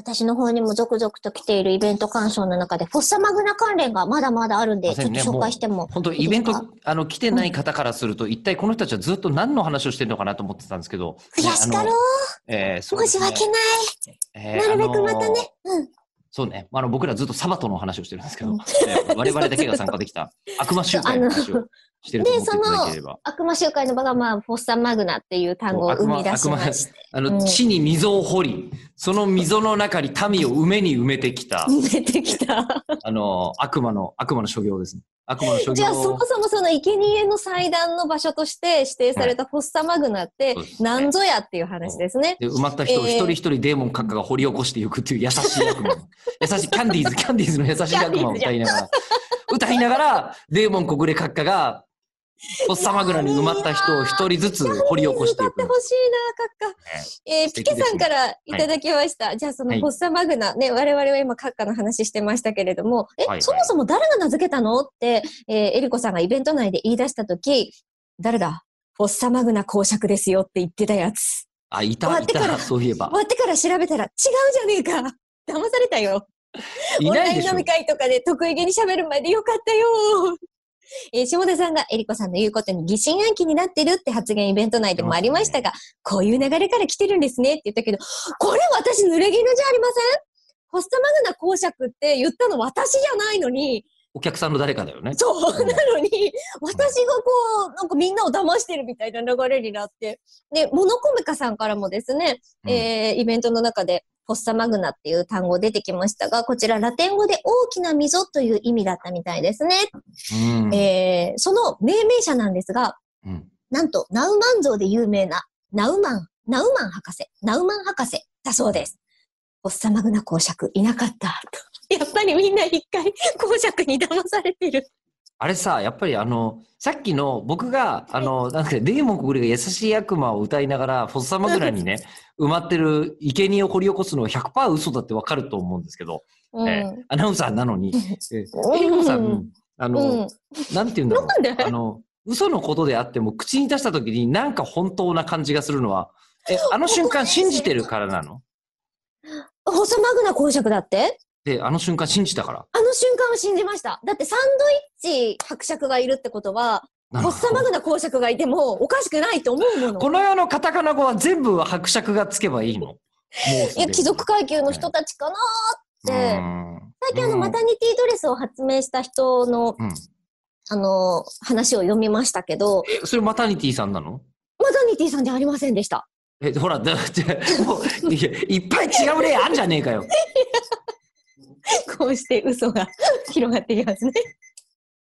私の方にも続々と来ているイベント鑑賞の中で、フォッサマグナ関連がまだまだあるんで、ちょっと紹介しても本当イベント、あの、来てない方からすると、一体この人たちはずっと何の話をしてるのかなと思ってたんですけど。悔しかろう。えー、申し訳ない。えー、なるべくまたね。うん。そうね。あの、僕らずっとサバトの話をしてるんですけど、えー、我々だけが参加できた悪魔集会の話をしてると思っていただければ。悪魔集会の場が、まあ、フォッサマグナっていう単語を生み出しまして。あの、うん、地に溝を掘り、その溝の中に民を埋めに埋めてきた。埋めてきた。あの、悪魔の、悪魔の所業ですね。悪魔の所業。じゃあ、そもそもその生贄の祭壇の場所として指定されたフォッサマグナって、何ぞやっていう話ですね。で、埋まった人を一人一人デーモン閣下が掘り起こしていくっていう優しい悪魔。優しい、キャンディーズ、キャンディーズの優しい悪魔を歌いながら、歌いながら、デーモン国連閣下が、フォッサマグナに埋まった人を一人ずつ掘り起こしていく。ってほしいな、閣下。えー、ピケさんからいただきました。はい、じゃあそのフォッサマグナ、ね、我々は今閣下の話してましたけれども、え、はいはい、そもそも誰が名付けたのって、えー、エリコさんがイベント内で言い出したとき、誰だ？フォッサマグナ公爵ですよって言ってたやつ。あ、いた、いた、そういえば。終わってから調べたら違うじゃねえか。騙されたよ。いないでしょ。オンライン飲み会とかで得意げに喋る前でよかったよ。えー、下田さんがエリコさんの言うことに疑心暗鬼になってるって発言イベント内でもありましたが、こういう流れから来てるんですねって言ったけど、これ私濡れ衣じゃありません？ホストマグナ公爵って言ったの私じゃないのに、お客さんの誰かだよね。そう、なのに、私がこう、なんかみんなを騙してるみたいな流れになって。で、モノコメカさんからもですね、うん、えー、イベントの中で、フォッサマグナっていう単語出てきましたが、こちらラテン語で大きな溝という意味だったみたいですね。うん、えー、その命名者なんですが、うん、なんと、ナウマン像で有名な、ナウマン、ナウマン博士、ナウマン博士だそうです。フォッサマグナ公爵いなかった。やっぱりみんな一回公爵に騙されてる。あれさ、やっぱりあの、さっきの僕が、あの、なんかデーモン国が優しい悪魔を歌いながら、フォッサマグナにね、埋まってる生贄を掘り起こすのは100%嘘だってわかると思うんですけど、うん、えー、アナウンサーなのに、えー、エリコさん、あの、うん、なんて言うんだろう。あの、嘘のことであっても、口に出した時になんか本当な感じがするのは、え、あの瞬間信じてるからなの？フォッサマグナ公爵だって？で、あの瞬間信じたから。あの瞬間を信じました。だってサンドイッチ伯爵がいるってことは、ホッサマグナ公爵がいてもおかしくないと思うもの。この世のカタカナ語は全部伯爵がつけばいいのいや、貴族階級の人たちかなって。最近あの、マタニティドレスを発明した人の、うん、あの、話を読みましたけど。え、それマタニティさんなの？マタニティさんじゃありませんでした。え、ほら、だもういや、いっぱい違う例あんじゃねえかよ。こうして嘘が 広がっていますね。